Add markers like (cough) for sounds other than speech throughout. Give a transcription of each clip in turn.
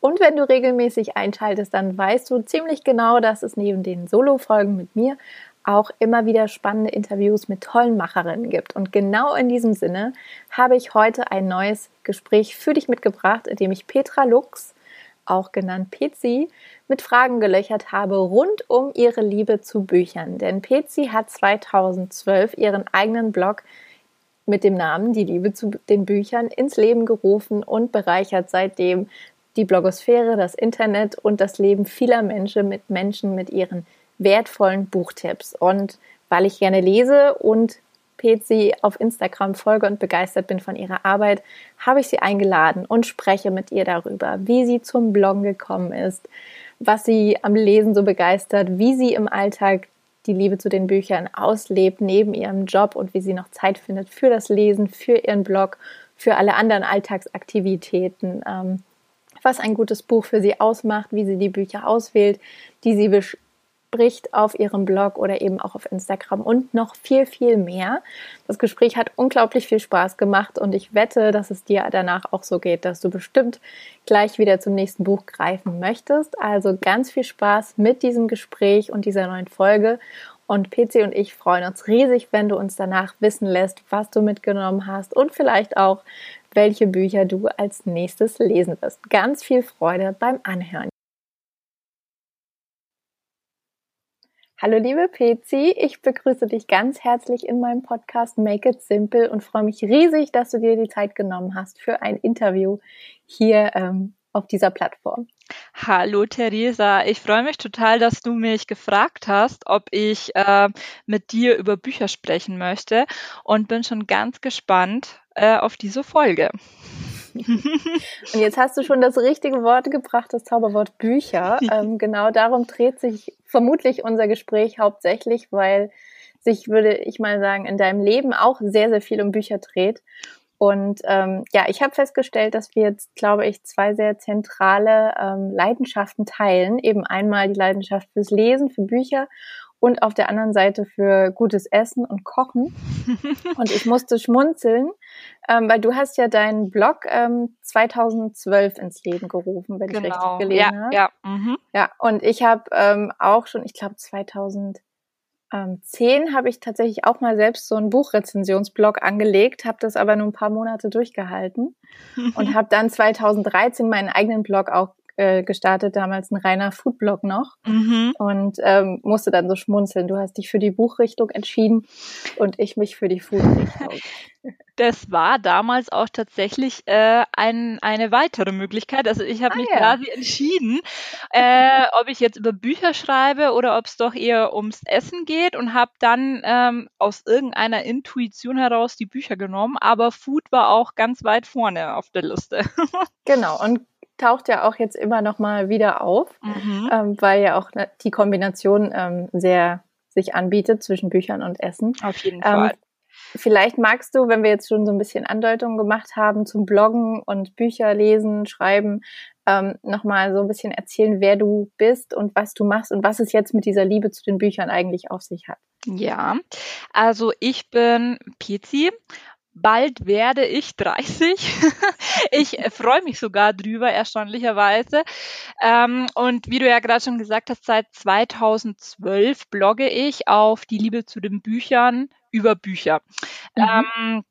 Und wenn du regelmäßig einschaltest, dann weißt du ziemlich genau, dass es neben den Solo-Folgen mit mir auch immer wieder spannende Interviews mit tollen Macherinnen gibt. Und genau in diesem Sinne habe ich heute ein neues Gespräch für dich mitgebracht, in dem ich Petra Lux, auch genannt Pezi, mit Fragen gelöchert habe rund um ihre Liebe zu Büchern. Denn Pezi hat 2012 ihren eigenen Blog mit dem Namen Die Liebe zu den Büchern ins Leben gerufen und bereichert seitdem die Blogosphäre, das Internet und das Leben vieler Menschen mit Menschen mit ihren wertvollen Buchtipps. Und weil ich gerne lese und Pezi auf Instagram folge und begeistert bin von ihrer Arbeit, habe ich sie eingeladen und spreche mit ihr darüber, wie sie zum Bloggen gekommen ist, was sie am Lesen so begeistert, wie sie im Alltag die Liebe zu den Büchern auslebt neben ihrem Job und wie sie noch Zeit findet für das Lesen, für ihren Blog, für alle anderen Alltagsaktivitäten, ähm, was ein gutes Buch für sie ausmacht, wie sie die Bücher auswählt, die sie spricht auf ihrem Blog oder eben auch auf Instagram und noch viel, viel mehr. Das Gespräch hat unglaublich viel Spaß gemacht und ich wette, dass es dir danach auch so geht, dass du bestimmt gleich wieder zum nächsten Buch greifen möchtest. Also ganz viel Spaß mit diesem Gespräch und dieser neuen Folge. Und PC und ich freuen uns riesig, wenn du uns danach wissen lässt, was du mitgenommen hast und vielleicht auch, welche Bücher du als nächstes lesen wirst. Ganz viel Freude beim Anhören. Hallo liebe Pezi, ich begrüße dich ganz herzlich in meinem Podcast Make It Simple und freue mich riesig, dass du dir die Zeit genommen hast für ein Interview hier ähm, auf dieser Plattform. Hallo Theresa, ich freue mich total, dass du mich gefragt hast, ob ich äh, mit dir über Bücher sprechen möchte und bin schon ganz gespannt äh, auf diese Folge. (laughs) Und jetzt hast du schon das richtige Wort gebracht, das Zauberwort Bücher. (laughs) Ähm, genau darum dreht sich vermutlich unser Gespräch hauptsächlich, weil sich, würde ich mal sagen, in deinem Leben auch sehr, sehr viel um Bücher dreht. Und ähm, ja, ich habe festgestellt, dass wir jetzt, glaube ich, zwei sehr zentrale ähm, Leidenschaften teilen. Eben einmal die Leidenschaft fürs Lesen, für Bücher und auf der anderen Seite für gutes Essen und Kochen. (laughs) und ich musste schmunzeln, ähm, weil du hast ja deinen Blog ähm, 2012 ins Leben gerufen, wenn genau. ich richtig genau. gelesen ja, habe. Ja, mhm. ja, und ich habe ähm, auch schon, ich glaube 2010 habe ich tatsächlich auch mal selbst so einen Buchrezensionsblog angelegt, habe das aber nur ein paar Monate durchgehalten (laughs) und habe dann 2013 meinen eigenen Blog auch äh, gestartet, damals ein reiner Foodblog noch mhm. und ähm, musste dann so schmunzeln. Du hast dich für die Buchrichtung entschieden und ich mich für die Foodrichtung. (laughs) (laughs) Das war damals auch tatsächlich äh, ein, eine weitere Möglichkeit. Also ich habe ah, mich ja. quasi entschieden, äh, ob ich jetzt über Bücher schreibe oder ob es doch eher ums Essen geht und habe dann ähm, aus irgendeiner Intuition heraus die Bücher genommen. Aber Food war auch ganz weit vorne auf der Liste. (laughs) genau. Und taucht ja auch jetzt immer noch mal wieder auf, mhm. ähm, weil ja auch ne, die Kombination ähm, sehr sich anbietet zwischen Büchern und Essen. Auf jeden ähm, Fall. Vielleicht magst du, wenn wir jetzt schon so ein bisschen Andeutungen gemacht haben zum Bloggen und Bücher lesen, schreiben, ähm, nochmal so ein bisschen erzählen, wer du bist und was du machst und was es jetzt mit dieser Liebe zu den Büchern eigentlich auf sich hat. Ja, also ich bin Pizi bald werde ich 30. (laughs) ich freue mich sogar drüber, erstaunlicherweise. Ähm, und wie du ja gerade schon gesagt hast, seit 2012 blogge ich auf die Liebe zu den Büchern über Bücher. Mhm. Ähm,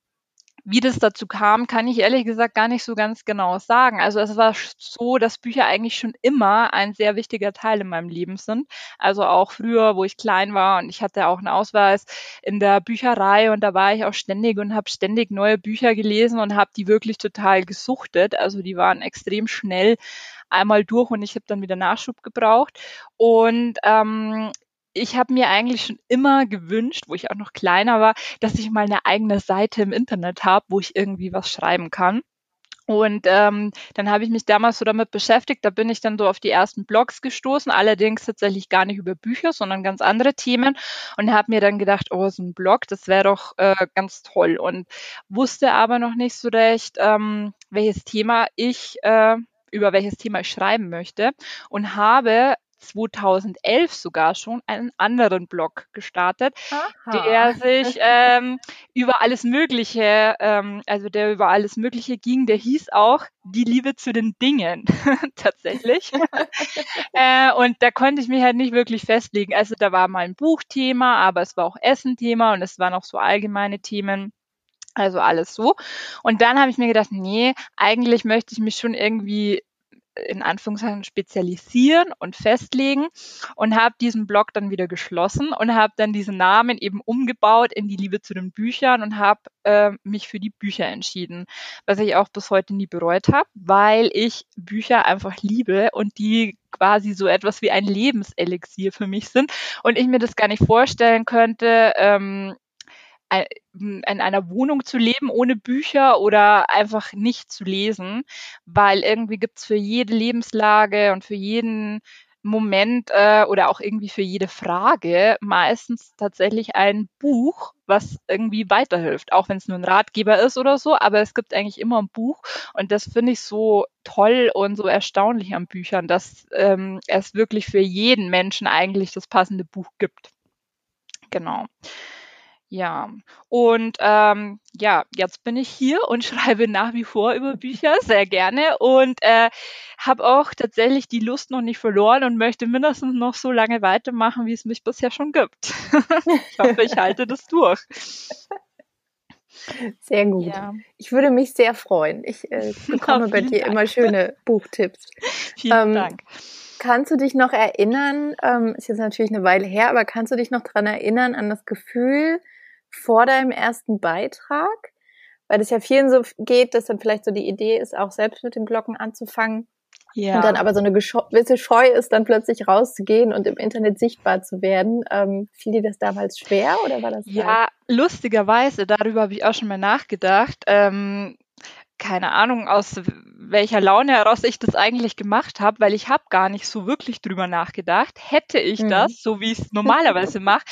wie das dazu kam, kann ich ehrlich gesagt gar nicht so ganz genau sagen. Also es war so, dass Bücher eigentlich schon immer ein sehr wichtiger Teil in meinem Leben sind. Also auch früher, wo ich klein war und ich hatte auch einen Ausweis in der Bücherei und da war ich auch ständig und habe ständig neue Bücher gelesen und habe die wirklich total gesuchtet. Also die waren extrem schnell einmal durch und ich habe dann wieder Nachschub gebraucht. Und ähm, ich habe mir eigentlich schon immer gewünscht, wo ich auch noch kleiner war, dass ich mal eine eigene Seite im Internet habe, wo ich irgendwie was schreiben kann. Und ähm, dann habe ich mich damals so damit beschäftigt, da bin ich dann so auf die ersten Blogs gestoßen, allerdings tatsächlich gar nicht über Bücher, sondern ganz andere Themen. Und habe mir dann gedacht, oh, so ein Blog, das wäre doch äh, ganz toll. Und wusste aber noch nicht so recht, ähm, welches Thema ich äh, über welches Thema ich schreiben möchte. Und habe 2011 sogar schon einen anderen Blog gestartet, Aha. der sich ähm, über alles Mögliche, ähm, also der über alles Mögliche ging. Der hieß auch Die Liebe zu den Dingen (laughs) tatsächlich. (laughs) äh, und da konnte ich mich halt nicht wirklich festlegen. Also da war mal ein Buchthema, aber es war auch Essenthema und es waren auch so allgemeine Themen. Also alles so. Und dann habe ich mir gedacht, nee, eigentlich möchte ich mich schon irgendwie in Anführungszeichen spezialisieren und festlegen und habe diesen Blog dann wieder geschlossen und habe dann diesen Namen eben umgebaut in die Liebe zu den Büchern und habe äh, mich für die Bücher entschieden, was ich auch bis heute nie bereut habe, weil ich Bücher einfach liebe und die quasi so etwas wie ein Lebenselixier für mich sind und ich mir das gar nicht vorstellen könnte, ähm, in einer Wohnung zu leben ohne Bücher oder einfach nicht zu lesen, weil irgendwie gibt's für jede Lebenslage und für jeden Moment äh, oder auch irgendwie für jede Frage meistens tatsächlich ein Buch, was irgendwie weiterhilft, auch wenn es nur ein Ratgeber ist oder so, aber es gibt eigentlich immer ein Buch und das finde ich so toll und so erstaunlich an Büchern, dass ähm, es wirklich für jeden Menschen eigentlich das passende Buch gibt. Genau. Ja, und ähm, ja, jetzt bin ich hier und (laughs) schreibe nach wie vor über Bücher, sehr gerne und äh, habe auch tatsächlich die Lust noch nicht verloren und möchte mindestens noch so lange weitermachen, wie es mich bisher schon gibt. (laughs) ich hoffe, ich halte das durch. Sehr gut. Ja. Ich würde mich sehr freuen. Ich äh, (laughs) bekomme bei dir Dank. immer schöne Buchtipps. Vielen ähm, Dank. Kannst du dich noch erinnern, ähm, ist jetzt natürlich eine Weile her, aber kannst du dich noch daran erinnern, an das Gefühl, vor deinem ersten Beitrag? Weil es ja vielen so geht, dass dann vielleicht so die Idee ist, auch selbst mit dem Blocken anzufangen. Ja. Und dann aber so eine gewisse Scheu ist, dann plötzlich rauszugehen und im Internet sichtbar zu werden. Ähm, fiel dir das damals schwer oder war das? Ja, halt? lustigerweise, darüber habe ich auch schon mal nachgedacht. Ähm, keine Ahnung, aus welcher Laune heraus ich das eigentlich gemacht habe, weil ich habe gar nicht so wirklich drüber nachgedacht. Hätte ich mhm. das, so wie ich es normalerweise mache,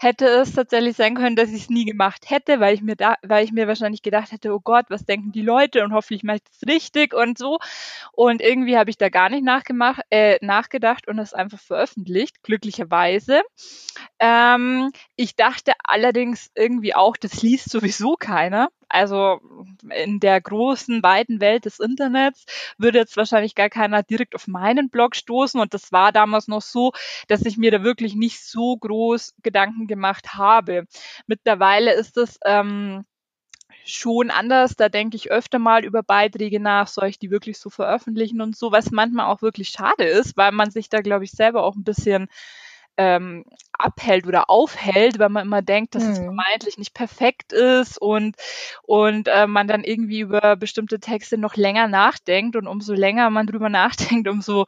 hätte es tatsächlich sein können, dass ich es nie gemacht hätte, weil ich mir da, weil ich mir wahrscheinlich gedacht hätte, oh Gott, was denken die Leute und hoffentlich mache ich das richtig und so. Und irgendwie habe ich da gar nicht nachgemacht, äh, nachgedacht und es einfach veröffentlicht, glücklicherweise. Ähm, ich dachte allerdings irgendwie auch, das liest sowieso keiner. Also in der großen, weiten Welt des Internets würde jetzt wahrscheinlich gar keiner direkt auf meinen Blog stoßen. Und das war damals noch so, dass ich mir da wirklich nicht so groß Gedanken gemacht habe. Mittlerweile ist es ähm, schon anders. Da denke ich öfter mal über Beiträge nach, soll ich die wirklich so veröffentlichen und so, was manchmal auch wirklich schade ist, weil man sich da, glaube ich, selber auch ein bisschen ähm, abhält oder aufhält, weil man immer denkt, dass mhm. es vermeintlich nicht perfekt ist und, und äh, man dann irgendwie über bestimmte Texte noch länger nachdenkt und umso länger man drüber (laughs) nachdenkt, umso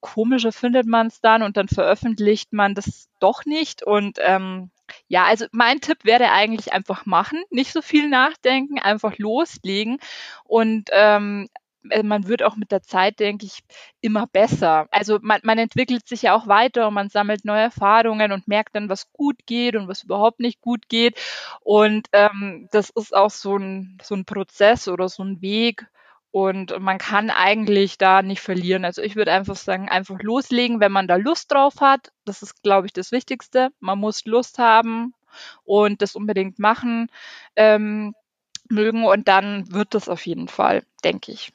komischer findet man es dann und dann veröffentlicht man das doch nicht und ähm, ja, also mein Tipp wäre eigentlich einfach machen, nicht so viel nachdenken, einfach loslegen und ähm, äh, man wird auch mit der Zeit, denke ich, immer besser. Also man, man entwickelt sich ja auch weiter und man sammelt neue Erfahrungen und merkt dann, was gut geht und was überhaupt nicht gut geht. Und ähm, das ist auch so ein, so ein Prozess oder so ein Weg. Und man kann eigentlich da nicht verlieren. Also ich würde einfach sagen, einfach loslegen, wenn man da Lust drauf hat. Das ist, glaube ich, das Wichtigste. Man muss Lust haben und das unbedingt machen. Ähm, mögen und dann wird das auf jeden Fall, denke ich.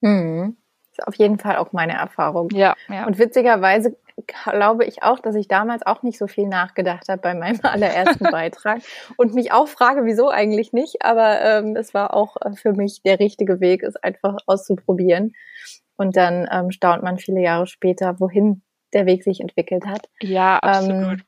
Mhm. Ist auf jeden Fall auch meine Erfahrung. Ja, ja. Und witzigerweise glaube ich auch, dass ich damals auch nicht so viel nachgedacht habe bei meinem (laughs) allerersten Beitrag und mich auch frage, wieso eigentlich nicht. Aber ähm, es war auch äh, für mich der richtige Weg, es einfach auszuprobieren. Und dann ähm, staunt man viele Jahre später, wohin der Weg sich entwickelt hat. Ja, absolut. Ähm,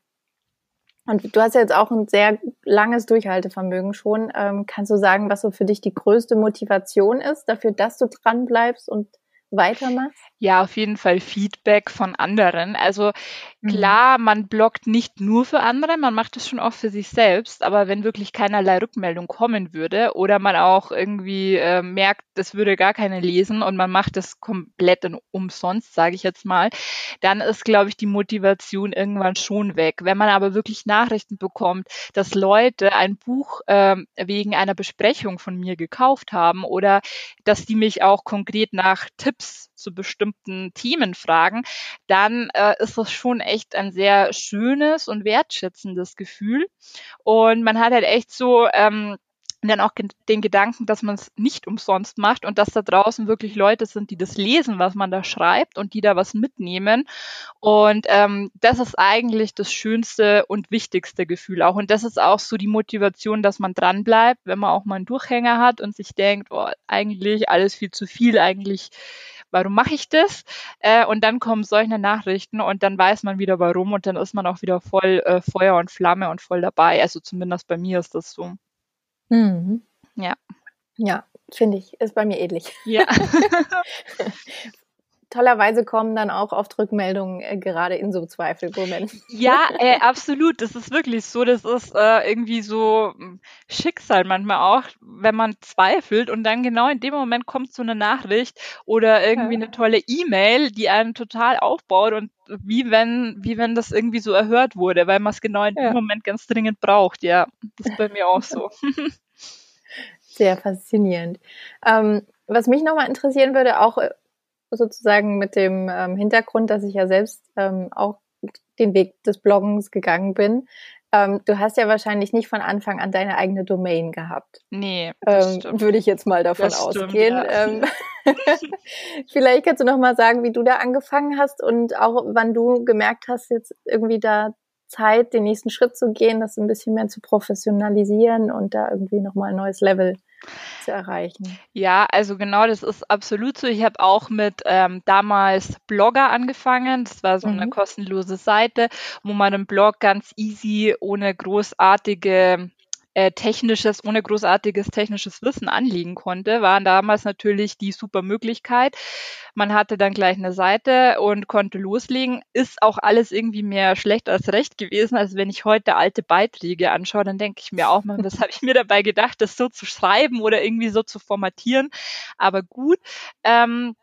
und du hast ja jetzt auch ein sehr langes Durchhaltevermögen schon. Ähm, kannst du sagen, was so für dich die größte Motivation ist, dafür, dass du dran bleibst und weitermachst? Ja, auf jeden Fall Feedback von anderen. Also Mhm. Klar, man bloggt nicht nur für andere, man macht es schon auch für sich selbst, aber wenn wirklich keinerlei Rückmeldung kommen würde oder man auch irgendwie äh, merkt, das würde gar keiner lesen und man macht das komplett umsonst, sage ich jetzt mal, dann ist, glaube ich, die Motivation irgendwann schon weg. Wenn man aber wirklich Nachrichten bekommt, dass Leute ein Buch äh, wegen einer Besprechung von mir gekauft haben oder dass die mich auch konkret nach Tipps zu bestimmten Themen fragen, dann äh, ist das schon echt ein sehr schönes und wertschätzendes Gefühl. Und man hat halt echt so ähm, dann auch den Gedanken, dass man es nicht umsonst macht und dass da draußen wirklich Leute sind, die das lesen, was man da schreibt und die da was mitnehmen. Und ähm, das ist eigentlich das schönste und wichtigste Gefühl auch. Und das ist auch so die Motivation, dass man dran bleibt, wenn man auch mal einen Durchhänger hat und sich denkt, oh, eigentlich alles viel zu viel, eigentlich warum mache ich das? Äh, und dann kommen solche Nachrichten und dann weiß man wieder warum und dann ist man auch wieder voll äh, Feuer und Flamme und voll dabei. Also zumindest bei mir ist das so. Mhm. Ja. Ja, finde ich, ist bei mir ähnlich. Ja. (laughs) tollerweise kommen dann auch oft Rückmeldungen äh, gerade in so Zweifelmomenten. Ja, (laughs) äh, absolut. Das ist wirklich so. Das ist äh, irgendwie so hm, Schicksal manchmal auch, wenn man zweifelt und dann genau in dem Moment kommt so eine Nachricht oder irgendwie ja. eine tolle E-Mail, die einen total aufbaut und wie wenn, wie wenn das irgendwie so erhört wurde, weil man es genau in ja. dem Moment ganz dringend braucht. Ja, das ist bei mir auch so. (laughs) (laughs) Sehr faszinierend. Ähm, was mich nochmal interessieren würde, auch äh, sozusagen mit dem ähm, Hintergrund, dass ich ja selbst ähm, auch den Weg des Bloggens gegangen bin. Ähm, du hast ja wahrscheinlich nicht von Anfang an deine eigene Domain gehabt. Nee, ähm, würde ich jetzt mal davon das ausgehen. Stimmt, ja. Ähm, (laughs) (laughs) vielleicht kannst du noch mal sagen, wie du da angefangen hast und auch wann du gemerkt hast, jetzt irgendwie da Zeit, den nächsten Schritt zu gehen, das ein bisschen mehr zu professionalisieren und da irgendwie noch mal ein neues Level zu erreichen. Ja, also genau, das ist absolut so. Ich habe auch mit ähm, damals Blogger angefangen. Das war so mhm. eine kostenlose Seite, wo man einen Blog ganz easy ohne großartige äh, technisches, ohne großartiges technisches Wissen anliegen konnte, waren damals natürlich die super Möglichkeit. Man hatte dann gleich eine Seite und konnte loslegen. Ist auch alles irgendwie mehr schlecht als recht gewesen. Also wenn ich heute alte Beiträge anschaue, dann denke ich mir auch mal, was habe ich mir dabei gedacht, das so zu schreiben oder irgendwie so zu formatieren. Aber gut. Ähm,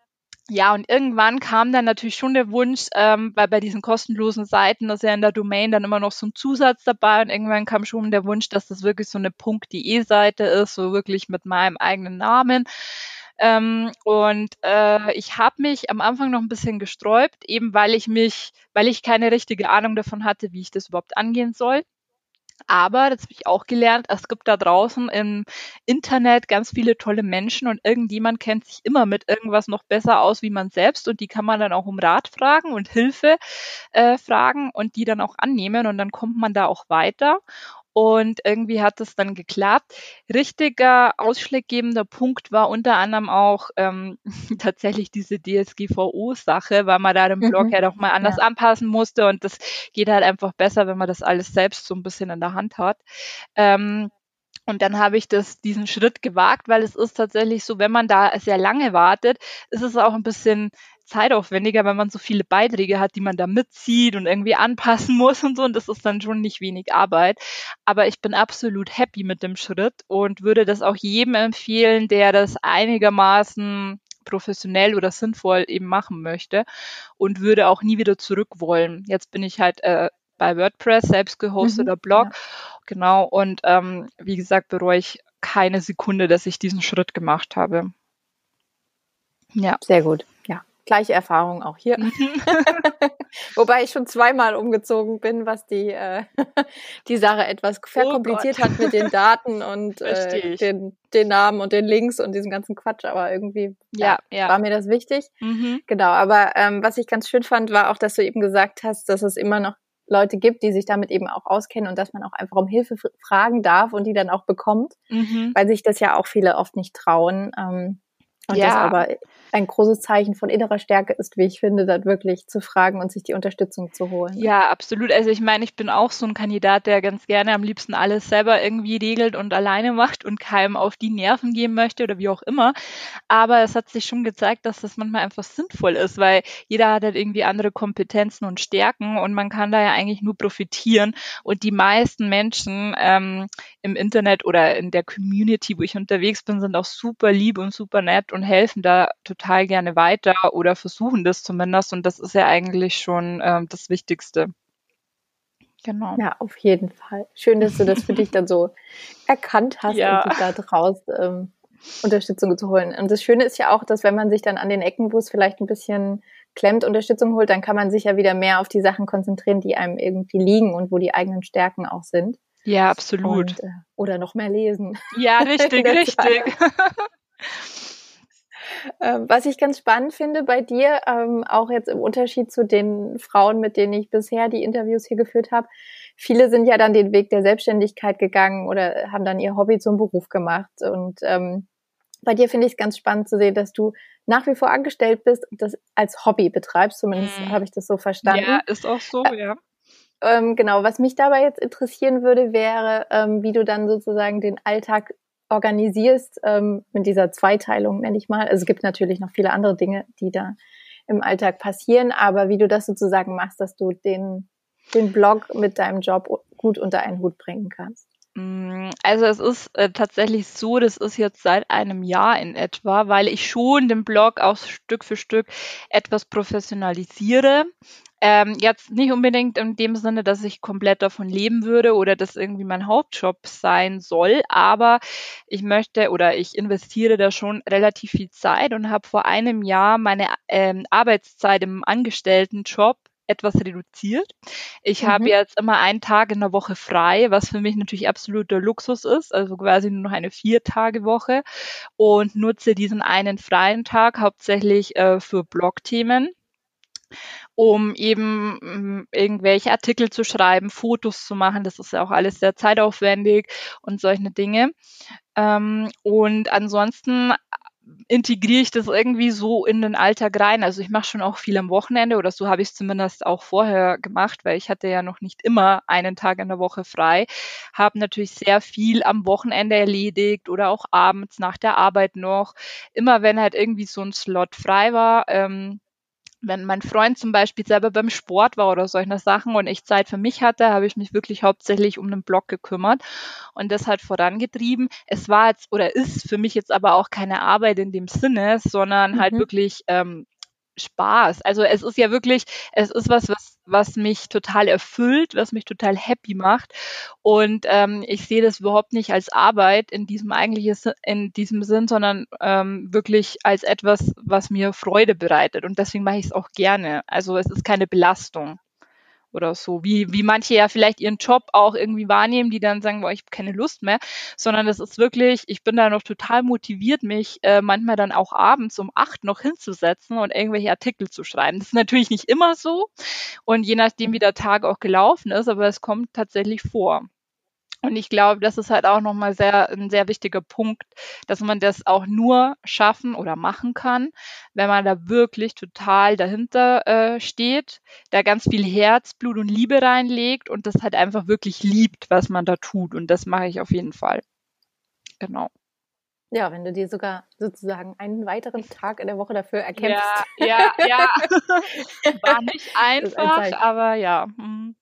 ja, und irgendwann kam dann natürlich schon der Wunsch, ähm, weil bei diesen kostenlosen Seiten ist ja in der Domain dann immer noch so ein Zusatz dabei und irgendwann kam schon der Wunsch, dass das wirklich so eine .de Seite ist, so wirklich mit meinem eigenen Namen. Ähm, und äh, ich habe mich am Anfang noch ein bisschen gesträubt, eben weil ich mich, weil ich keine richtige Ahnung davon hatte, wie ich das überhaupt angehen soll. Aber, das habe ich auch gelernt, es gibt da draußen im Internet ganz viele tolle Menschen und irgendjemand kennt sich immer mit irgendwas noch besser aus wie man selbst und die kann man dann auch um Rat fragen und Hilfe äh, fragen und die dann auch annehmen und dann kommt man da auch weiter. Und irgendwie hat es dann geklappt. Richtiger ausschlaggebender Punkt war unter anderem auch ähm, (laughs) tatsächlich diese DSGVO-Sache, weil man da den Blog mhm. ja doch mal anders ja. anpassen musste und das geht halt einfach besser, wenn man das alles selbst so ein bisschen in der Hand hat. Ähm, und dann habe ich das, diesen Schritt gewagt, weil es ist tatsächlich so, wenn man da sehr lange wartet, ist es auch ein bisschen zeitaufwendiger, wenn man so viele Beiträge hat, die man da mitzieht und irgendwie anpassen (laughs) muss und so. Und das ist dann schon nicht wenig Arbeit. Aber ich bin absolut happy mit dem Schritt und würde das auch jedem empfehlen, der das einigermaßen professionell oder sinnvoll eben machen möchte und würde auch nie wieder zurück wollen. Jetzt bin ich halt äh, bei WordPress, selbst gehosteter mhm, Blog. Ja. Genau. Und ähm, wie gesagt, bereue ich keine Sekunde, dass ich diesen Schritt gemacht habe. Ja. Sehr gut. Ja gleiche Erfahrung auch hier. Mhm. (laughs) Wobei ich schon zweimal umgezogen bin, was die, äh, (laughs) die Sache etwas oh verkompliziert oh hat mit den Daten und (laughs) äh, den, den Namen und den Links und diesem ganzen Quatsch. Aber irgendwie ja, ja. war mir das wichtig. Mhm. Genau, aber ähm, was ich ganz schön fand, war auch, dass du eben gesagt hast, dass es immer noch Leute gibt, die sich damit eben auch auskennen und dass man auch einfach um Hilfe fragen darf und die dann auch bekommt, mhm. weil sich das ja auch viele oft nicht trauen. Ähm, Und ja. das aber ein großes Zeichen von innerer Stärke ist, wie ich finde, dort wirklich zu fragen und sich die Unterstützung zu holen. Ja, absolut. Also ich meine, ich bin auch so ein Kandidat, der ganz gerne am liebsten alles selber irgendwie regelt und alleine macht und keinem auf die Nerven gehen möchte oder wie auch immer. Aber es hat sich schon gezeigt, dass das manchmal einfach sinnvoll ist, weil jeder hat halt irgendwie andere Kompetenzen und Stärken und man kann da ja eigentlich nur profitieren. Und die meisten Menschen ähm, im Internet oder in der Community, wo ich unterwegs bin, sind auch super lieb und super nett und helfen da total total gerne weiter oder versuchen das zumindest. Und das ist ja eigentlich schon ähm, das Wichtigste. Genau. Ja, auf jeden Fall. Schön, dass du das für dich dann so (laughs) erkannt hast ja. und dich da draus ähm, Unterstützung zu holen. Und das Schöne ist ja auch, dass wenn man sich dann an den Ecken, wo es vielleicht ein bisschen klemmt, Unterstützung holt, dann kann man sich ja wieder mehr auf die Sachen konzentrieren, die einem irgendwie liegen und wo die eigenen Stärken auch sind. Ja, absolut. Und, äh, oder noch mehr lesen. Ja, richtig, (laughs) richtig. (laughs) Ähm, was ich ganz spannend finde bei dir, ähm, auch jetzt im Unterschied zu den Frauen, mit denen ich bisher die Interviews hier geführt habe, viele sind ja dann den Weg der Selbstständigkeit gegangen oder haben dann ihr Hobby zum Beruf gemacht. Und ähm, bei dir finde ich es ganz spannend zu sehen, dass du nach wie vor angestellt bist und das als Hobby betreibst. Zumindest mhm. habe ich das so verstanden. Ja, ist auch so, äh, ja. Ähm, genau, was mich dabei jetzt interessieren würde, wäre, ähm, wie du dann sozusagen den Alltag organisierst ähm, mit dieser Zweiteilung, nenne ich mal. Also es gibt natürlich noch viele andere Dinge, die da im Alltag passieren, aber wie du das sozusagen machst, dass du den, den Blog mit deinem Job gut unter einen Hut bringen kannst. Mm, also es ist äh, tatsächlich so, das ist jetzt seit einem Jahr in etwa, weil ich schon den Blog auch Stück für Stück etwas professionalisiere. Ähm, jetzt nicht unbedingt in dem Sinne, dass ich komplett davon leben würde oder das irgendwie mein Hauptjob sein soll, aber ich möchte oder ich investiere da schon relativ viel Zeit und habe vor einem Jahr meine ähm, Arbeitszeit im Angestelltenjob etwas reduziert. Ich mhm. habe jetzt immer einen Tag in der Woche frei, was für mich natürlich absoluter Luxus ist, also quasi nur noch eine Vier-Tage-Woche und nutze diesen einen freien Tag hauptsächlich äh, für Blogthemen um eben mm, irgendwelche Artikel zu schreiben, Fotos zu machen. Das ist ja auch alles sehr zeitaufwendig und solche Dinge. Ähm, und ansonsten integriere ich das irgendwie so in den Alltag rein. Also ich mache schon auch viel am Wochenende oder so habe ich es zumindest auch vorher gemacht, weil ich hatte ja noch nicht immer einen Tag in der Woche frei. Habe natürlich sehr viel am Wochenende erledigt oder auch abends nach der Arbeit noch. Immer wenn halt irgendwie so ein Slot frei war, ähm, wenn mein Freund zum Beispiel selber beim Sport war oder solche Sachen und ich Zeit für mich hatte, habe ich mich wirklich hauptsächlich um den Blog gekümmert und das hat vorangetrieben. Es war jetzt oder ist für mich jetzt aber auch keine Arbeit in dem Sinne, sondern halt mhm. halt wirklich ähm, Spaß. Also es ist ja wirklich, es ist was, was, was mich total erfüllt, was mich total happy macht. Und ähm, ich sehe das überhaupt nicht als Arbeit in diesem eigentlichen, in diesem Sinn, sondern ähm, wirklich als etwas, was mir Freude bereitet. Und deswegen mache ich es auch gerne. Also es ist keine Belastung oder so, wie, wie manche ja vielleicht ihren Job auch irgendwie wahrnehmen, die dann sagen, boah, ich habe keine Lust mehr, sondern das ist wirklich, ich bin da noch total motiviert, mich äh, manchmal dann auch abends um acht noch hinzusetzen und irgendwelche Artikel zu schreiben. Das ist natürlich nicht immer so und je nachdem, wie der Tag auch gelaufen ist, aber es kommt tatsächlich vor. Und ich glaube, das ist halt auch nochmal sehr, ein sehr wichtiger Punkt, dass man das auch nur schaffen oder machen kann, wenn man da wirklich total dahinter äh, steht, da ganz viel Herzblut und Liebe reinlegt und das halt einfach wirklich liebt, was man da tut. Und das mache ich auf jeden Fall. Genau. Ja, wenn du dir sogar sozusagen einen weiteren Tag in der Woche dafür erkämpfst. Ja, ja, ja. (laughs) War nicht einfach, ein aber ja. Mhm.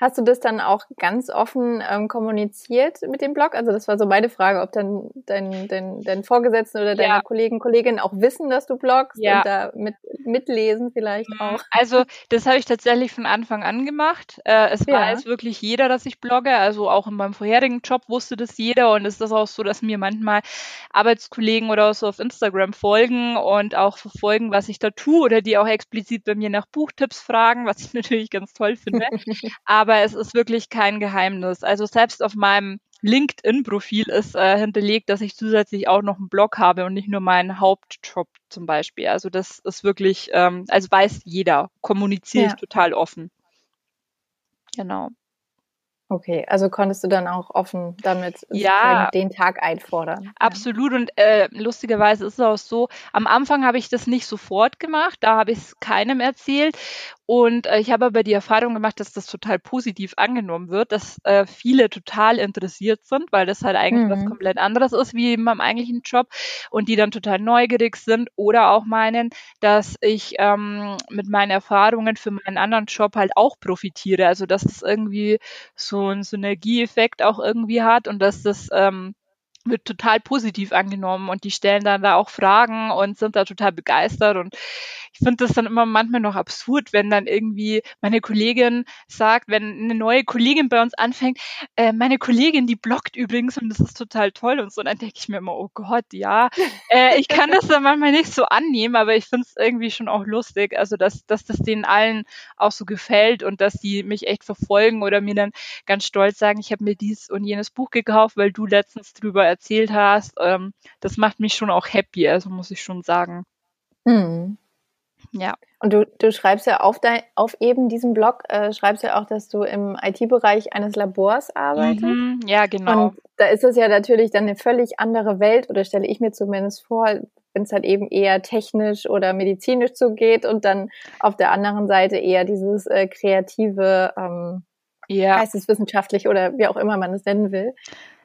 Hast du das dann auch ganz offen ähm, kommuniziert mit dem Blog? Also das war so meine Frage, ob dann dein, dein, dein Vorgesetzten oder deine ja. Kollegen, Kolleginnen auch wissen, dass du bloggst ja. und da mit, mitlesen vielleicht mhm. auch. Also das habe ich tatsächlich von Anfang an gemacht. Äh, es ja. weiß wirklich jeder, dass ich blogge. Also auch in meinem vorherigen Job wusste das jeder und es ist auch so, dass mir manchmal Arbeitskollegen oder so auf Instagram folgen und auch verfolgen, was ich da tue oder die auch explizit bei mir nach Buchtipps fragen, was ich (laughs) natürlich ganz toll finde. Aber es ist wirklich kein Geheimnis. Also selbst auf meinem LinkedIn-Profil ist äh, hinterlegt, dass ich zusätzlich auch noch einen Blog habe und nicht nur meinen Hauptjob zum Beispiel. Also das ist wirklich, ähm, also weiß jeder, kommuniziere ja. ich total offen. Genau. Okay, also konntest du dann auch offen damit ja, den Tag einfordern. Absolut und äh, lustigerweise ist es auch so, am Anfang habe ich das nicht sofort gemacht, da habe ich es keinem erzählt und äh, ich habe aber die Erfahrung gemacht, dass das total positiv angenommen wird, dass äh, viele total interessiert sind, weil das halt eigentlich mhm. was komplett anderes ist wie in meinem eigentlichen Job und die dann total neugierig sind oder auch meinen, dass ich ähm, mit meinen Erfahrungen für meinen anderen Job halt auch profitiere. Also dass das irgendwie so einen Synergieeffekt auch irgendwie hat und dass das ähm, wird total positiv angenommen und die stellen dann da auch Fragen und sind da total begeistert. Und ich finde das dann immer manchmal noch absurd, wenn dann irgendwie meine Kollegin sagt, wenn eine neue Kollegin bei uns anfängt, äh, meine Kollegin, die bloggt übrigens und das ist total toll und so, und dann denke ich mir immer, oh Gott, ja, äh, ich kann das dann manchmal nicht so annehmen, aber ich finde es irgendwie schon auch lustig, also dass, dass das denen allen auch so gefällt und dass die mich echt verfolgen oder mir dann ganz stolz sagen, ich habe mir dies und jenes Buch gekauft, weil du letztens drüber erzählt hast. Ähm, das macht mich schon auch happy, also muss ich schon sagen. Mhm. Ja. Und du, du schreibst ja auf, dein, auf eben diesem Blog, äh, schreibst ja auch, dass du im IT-Bereich eines Labors arbeitest. Mhm, ja, genau. Und da ist es ja natürlich dann eine völlig andere Welt, oder stelle ich mir zumindest vor, wenn es halt eben eher technisch oder medizinisch zugeht und dann auf der anderen Seite eher dieses äh, kreative, ähm, ja. geisteswissenschaftlich oder wie auch immer man es nennen will.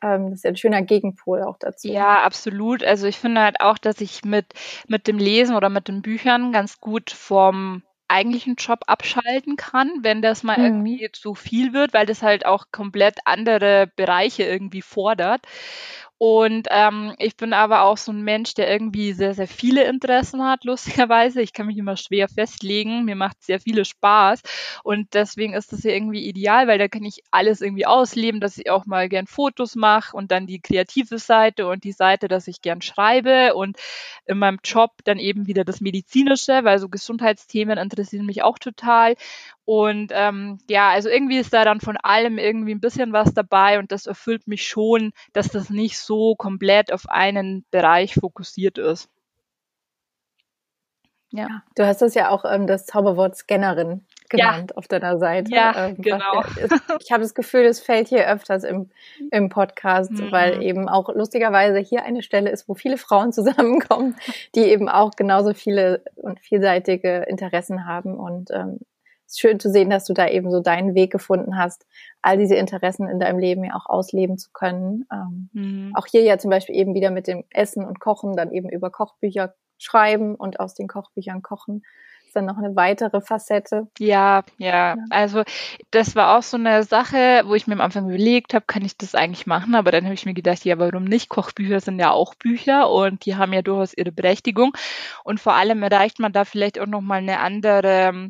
Ähm, das ist ja ein schöner Gegenpol auch dazu. Ja, absolut. Also ich finde halt auch, dass ich mit, mit dem Lesen oder mit den Büchern ganz gut vom eigentlichen Job abschalten kann, wenn das mal mhm. irgendwie zu viel wird, weil das halt auch komplett andere Bereiche irgendwie fordert. Und ähm, ich bin aber auch so ein Mensch, der irgendwie sehr, sehr viele Interessen hat, (laughs) lustigerweise. Ich kann mich immer schwer festlegen. Mir macht sehr viele Spaß. Und deswegen ist das ja irgendwie ideal, weil da kann ich alles irgendwie ausleben, dass ich auch mal gern Fotos mache und dann die kreative Seite und die Seite, dass ich gern schreibe und in meinem Job dann eben wieder das Medizinische, weil so Gesundheitsthemen interessieren mich auch total. Und ähm, ja, also irgendwie ist da dann von allem irgendwie ein bisschen was dabei und das erfüllt mich schon, dass das nicht so komplett auf einen Bereich fokussiert ist. Ja. Du hast das ja auch ähm, das Zauberwort Scannerin genannt ja. auf deiner Seite. Ja, ähm, genau. ich habe das Gefühl, es fällt hier öfters im, im Podcast, mhm. weil eben auch lustigerweise hier eine Stelle ist, wo viele Frauen (laughs) zusammenkommen, die eben auch genauso viele und vielseitige Interessen haben. Und ähm, schön zu sehen, dass du da eben so deinen Weg gefunden hast, all diese Interessen in deinem Leben ja auch ausleben zu können. Ähm, mhm. Auch hier ja zum Beispiel eben wieder mit dem Essen und Kochen, dann eben über Kochbücher schreiben und aus den Kochbüchern kochen. Ist dann noch eine weitere Facette. Ja, ja, ja. Also das war auch so eine Sache, wo ich mir am Anfang überlegt habe, kann ich das eigentlich machen? Aber dann habe ich mir gedacht, ja, warum nicht? Kochbücher sind ja auch Bücher und die haben ja durchaus ihre Berechtigung. Und vor allem erreicht man da vielleicht auch nochmal eine andere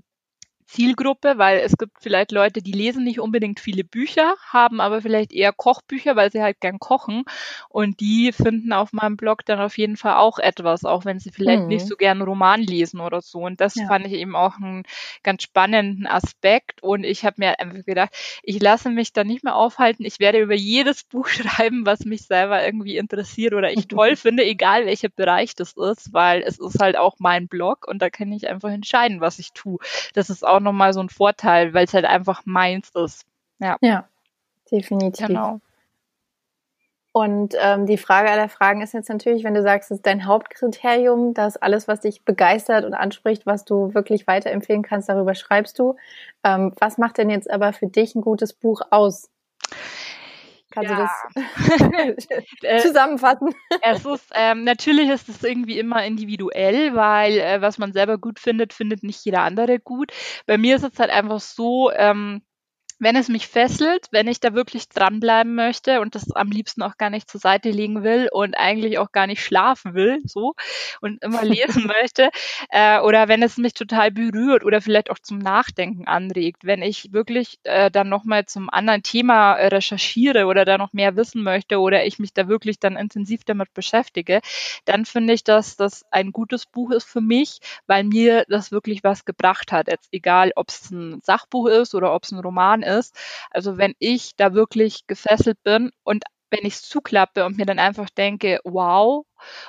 Zielgruppe, weil es gibt vielleicht Leute, die lesen nicht unbedingt viele Bücher, haben aber vielleicht eher Kochbücher, weil sie halt gern kochen und die finden auf meinem Blog dann auf jeden Fall auch etwas, auch wenn sie vielleicht mhm. nicht so gern Roman lesen oder so. Und das ja. fand ich eben auch einen ganz spannenden Aspekt und ich habe mir einfach gedacht, ich lasse mich da nicht mehr aufhalten. Ich werde über jedes Buch (laughs) schreiben, was mich selber irgendwie interessiert oder ich toll (laughs) finde, egal welcher Bereich das ist, weil es ist halt auch mein Blog und da kann ich einfach entscheiden, was ich tue. Das ist auch auch nochmal so ein Vorteil, weil es halt einfach meins ist. Ja, ja definitiv. Genau. Und ähm, die Frage aller Fragen ist jetzt natürlich, wenn du sagst, es ist dein Hauptkriterium, dass alles, was dich begeistert und anspricht, was du wirklich weiterempfehlen kannst, darüber schreibst du. Ähm, was macht denn jetzt aber für dich ein gutes Buch aus? Kannst ja. du das (laughs) äh, zusammenfassen? es ist, ähm, natürlich ist es irgendwie immer individuell, weil äh, was man selber gut findet, findet nicht jeder andere gut. Bei mir ist es halt einfach so, ähm, wenn es mich fesselt, wenn ich da wirklich dranbleiben möchte und das am liebsten auch gar nicht zur Seite legen will und eigentlich auch gar nicht schlafen will, so und immer (laughs) lesen möchte, äh, oder wenn es mich total berührt oder vielleicht auch zum Nachdenken anregt, wenn ich wirklich äh, dann nochmal zum anderen Thema äh, recherchiere oder da noch mehr wissen möchte oder ich mich da wirklich dann intensiv damit beschäftige, dann finde ich, dass das ein gutes Buch ist für mich, weil mir das wirklich was gebracht hat. Jetzt egal, ob es ein Sachbuch ist oder ob es ein Roman ist. Also wenn ich da wirklich gefesselt bin und wenn ich es zuklappe und mir dann einfach denke, wow,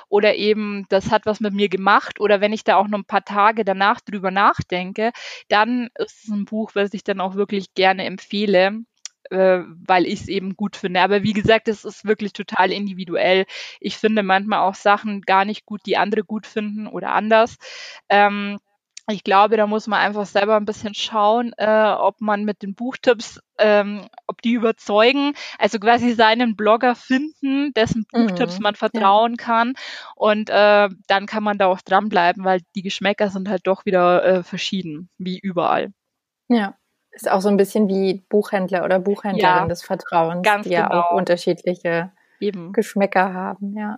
oder eben, das hat was mit mir gemacht, oder wenn ich da auch noch ein paar Tage danach drüber nachdenke, dann ist es ein Buch, was ich dann auch wirklich gerne empfehle, äh, weil ich es eben gut finde. Aber wie gesagt, es ist wirklich total individuell. Ich finde manchmal auch Sachen gar nicht gut, die andere gut finden oder anders. Ähm, ich glaube, da muss man einfach selber ein bisschen schauen, äh, ob man mit den Buchtipps, ähm, ob die überzeugen. Also quasi seinen Blogger finden, dessen Buchtipps mhm, man vertrauen ja. kann. Und äh, dann kann man da auch dranbleiben, weil die Geschmäcker sind halt doch wieder äh, verschieden, wie überall. Ja. Ist auch so ein bisschen wie Buchhändler oder Buchhändlerin ja, des Vertrauens, die ja genau. auch unterschiedliche Eben. Geschmäcker haben, ja.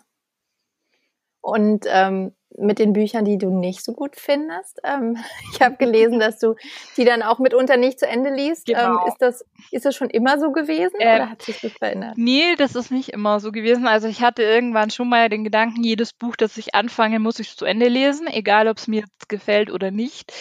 Und ähm, mit den Büchern, die du nicht so gut findest. Ähm, (laughs) ich habe gelesen, dass du die dann auch mitunter nicht zu Ende liest. Ähm, genau. Ähm, ist, das, ist das schon immer so gewesen äh, oder hat sich das verändert? Nee, das ist nicht immer so gewesen. Also ich hatte irgendwann schon mal den Gedanken, jedes Buch, das ich anfange, muss ich zu Ende lesen, egal ob es mir jetzt gefällt oder nicht.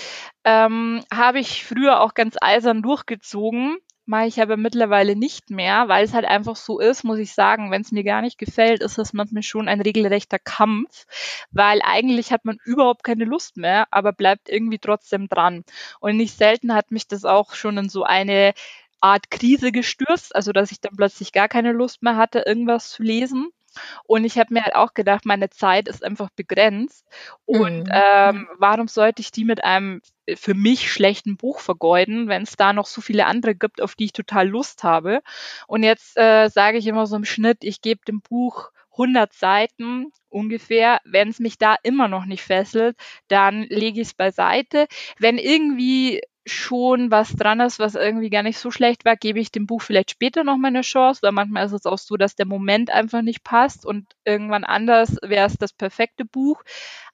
Ähm, habe ich früher auch ganz eisern durchgezogen mache ich aber mittlerweile nicht mehr, weil es halt einfach so ist, muss ich sagen, wenn es mir gar nicht gefällt, ist das manchmal schon ein regelrechter Kampf, weil eigentlich hat man überhaupt keine Lust mehr, aber bleibt irgendwie trotzdem dran. Und nicht selten hat mich das auch schon in so eine Art Krise gestürzt, also dass ich dann plötzlich gar keine Lust mehr hatte, irgendwas zu lesen. Und ich habe mir halt auch gedacht, meine Zeit ist einfach begrenzt. Und mhm. ähm, warum sollte ich die mit einem für mich schlechten Buch vergeuden, wenn es da noch so viele andere gibt, auf die ich total Lust habe? Und jetzt äh, sage ich immer so im Schnitt, ich gebe dem Buch 100 Seiten ungefähr. Wenn es mich da immer noch nicht fesselt, dann lege ich es beiseite. Wenn irgendwie schon was dran ist, was irgendwie gar nicht so schlecht war, gebe ich dem Buch vielleicht später noch mal eine Chance, weil manchmal ist es auch so, dass der Moment einfach nicht passt und irgendwann anders wäre es das perfekte Buch.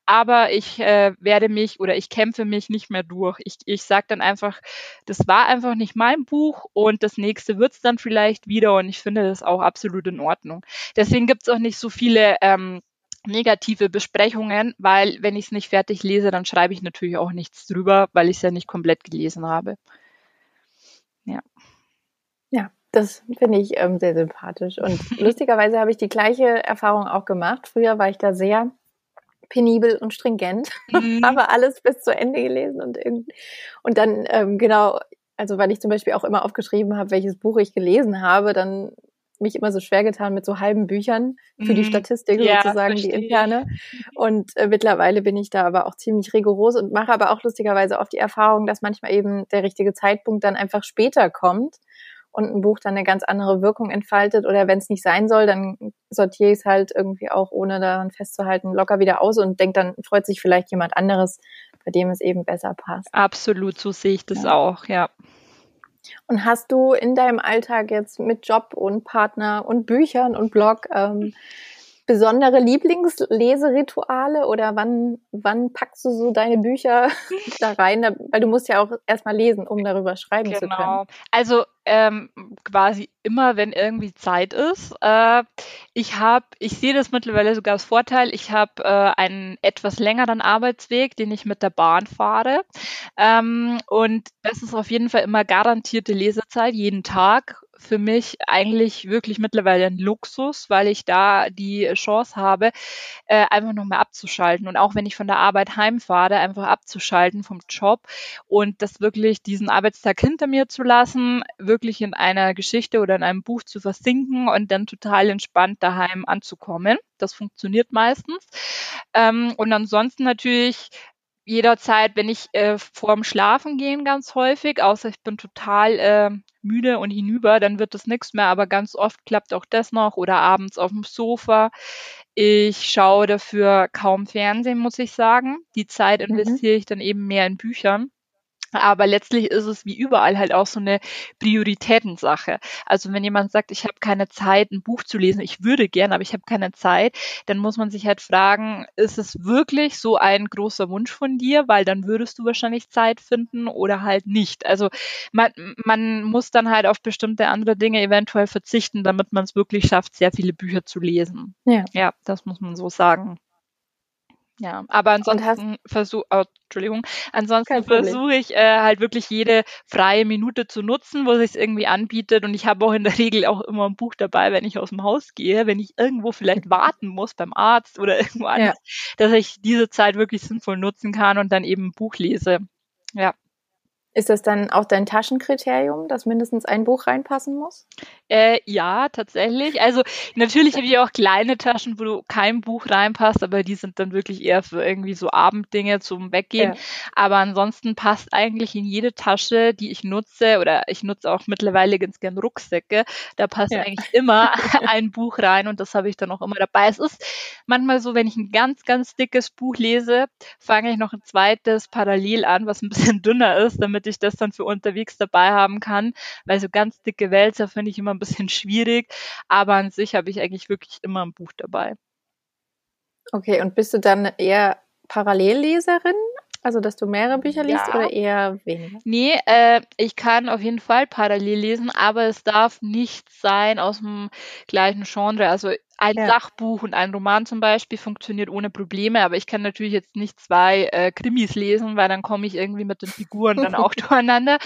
Aber ich äh, werde mich oder ich kämpfe mich nicht mehr durch. Ich, ich sage dann einfach, das war einfach nicht mein Buch und das nächste wird es dann vielleicht wieder und ich finde das auch absolut in Ordnung. Deswegen gibt es auch nicht so viele ähm, negative Besprechungen, weil wenn ich es nicht fertig lese, dann schreibe ich natürlich auch nichts drüber, weil ich es ja nicht komplett gelesen habe. Ja. Ja, das finde ich ähm, sehr sympathisch. Und (laughs) lustigerweise habe ich die gleiche Erfahrung auch gemacht. Früher war ich da sehr penibel und stringent, mhm. (laughs) habe alles bis zu Ende gelesen und, und dann ähm, genau, also weil ich zum Beispiel auch immer aufgeschrieben habe, welches Buch ich gelesen habe, dann mich immer so schwer getan mit so halben Büchern für die mhm. Statistik ja, sozusagen, die interne. Und äh, mittlerweile bin ich da aber auch ziemlich rigoros und mache aber auch lustigerweise oft die Erfahrung, dass manchmal eben der richtige Zeitpunkt dann einfach später kommt und ein Buch dann eine ganz andere Wirkung entfaltet. Oder wenn es nicht sein soll, dann sortiere ich es halt irgendwie auch, ohne daran festzuhalten, locker wieder aus und denke, dann freut sich vielleicht jemand anderes, bei dem es eben besser passt. Absolut, so sehe ich das ja. auch, ja. Und hast du in deinem Alltag jetzt mit Job und Partner und Büchern und Blog ähm, besondere Lieblingsleserituale oder wann, wann packst du so deine Bücher (laughs) da rein? Weil du musst ja auch erstmal lesen, um darüber schreiben genau. zu können. Genau. Also ähm, quasi immer, wenn irgendwie Zeit ist. Äh, ich habe, ich sehe das mittlerweile sogar als Vorteil, ich habe äh, einen etwas längeren Arbeitsweg, den ich mit der Bahn fahre. Ähm, und das ist auf jeden Fall immer garantierte Lesezeit, jeden Tag für mich eigentlich wirklich mittlerweile ein Luxus, weil ich da die Chance habe, äh, einfach nochmal abzuschalten. Und auch wenn ich von der Arbeit heimfahre, einfach abzuschalten vom Job und das wirklich diesen Arbeitstag hinter mir zu lassen, wirklich in einer Geschichte oder in einem Buch zu versinken und dann total entspannt daheim anzukommen. Das funktioniert meistens. Ähm, und ansonsten natürlich jederzeit, wenn ich äh, vorm Schlafen gehen ganz häufig, außer ich bin total äh, müde und hinüber, dann wird das nichts mehr, aber ganz oft klappt auch das noch oder abends auf dem Sofa. Ich schaue dafür kaum Fernsehen, muss ich sagen. Die Zeit mhm. investiere mhm. ich dann eben mehr in Büchern. Aber letztlich ist es wie überall halt auch so eine Prioritätensache. Also wenn jemand sagt, ich habe keine Zeit, ein Buch zu lesen, ich würde gern, aber ich habe keine Zeit, dann muss man sich halt fragen, ist es wirklich so ein großer Wunsch von dir? Weil dann würdest du wahrscheinlich Zeit finden oder halt nicht. Also man, man muss dann halt auf bestimmte andere Dinge eventuell verzichten, damit man es wirklich schafft, sehr viele Bücher zu lesen. Ja. ja, das muss man so sagen. Ja, aber ansonsten versuche, oh, Entschuldigung, ansonsten versuche ich äh, halt wirklich jede freie Minute zu nutzen, wo sich irgendwie anbietet. Und ich habe auch in der Regel auch immer ein Buch dabei, wenn ich aus dem Haus gehe, wenn ich irgendwo vielleicht warten muss beim Arzt oder (laughs) irgendwo anders, ja. dass ich diese Zeit wirklich sinnvoll nutzen kann und dann eben ein Buch lese. Ja. Ist das dann auch dein Taschenkriterium, dass mindestens ein Buch reinpassen muss? Äh, ja, tatsächlich. Also natürlich habe ich auch kleine Taschen, wo du kein Buch reinpasst, aber die sind dann wirklich eher für irgendwie so Abenddinge zum Weggehen. Ja. Aber ansonsten passt eigentlich in jede Tasche, die ich nutze, oder ich nutze auch mittlerweile ganz gern Rucksäcke, da passt ja. eigentlich immer (laughs) ein Buch rein und das habe ich dann auch immer dabei. Es ist manchmal so, wenn ich ein ganz, ganz dickes Buch lese, fange ich noch ein zweites parallel an, was ein bisschen (laughs) dünner ist, damit ich das dann für unterwegs dabei haben kann, weil so ganz dicke Wälzer finde ich immer ein bisschen (laughs) schwierig, aber an sich habe ich eigentlich wirklich immer ein Buch dabei. Okay, und bist du dann eher Parallelleserin? Also, dass du mehrere Bücher liest ja. oder eher weniger? Nee, äh, ich kann auf jeden Fall parallel lesen, aber es darf nicht sein aus dem gleichen Genre. Also ein ja. Sachbuch und ein Roman zum Beispiel funktioniert ohne Probleme, aber ich kann natürlich jetzt nicht zwei äh, Krimis lesen, weil dann komme ich irgendwie mit den Figuren dann auch (laughs) durcheinander.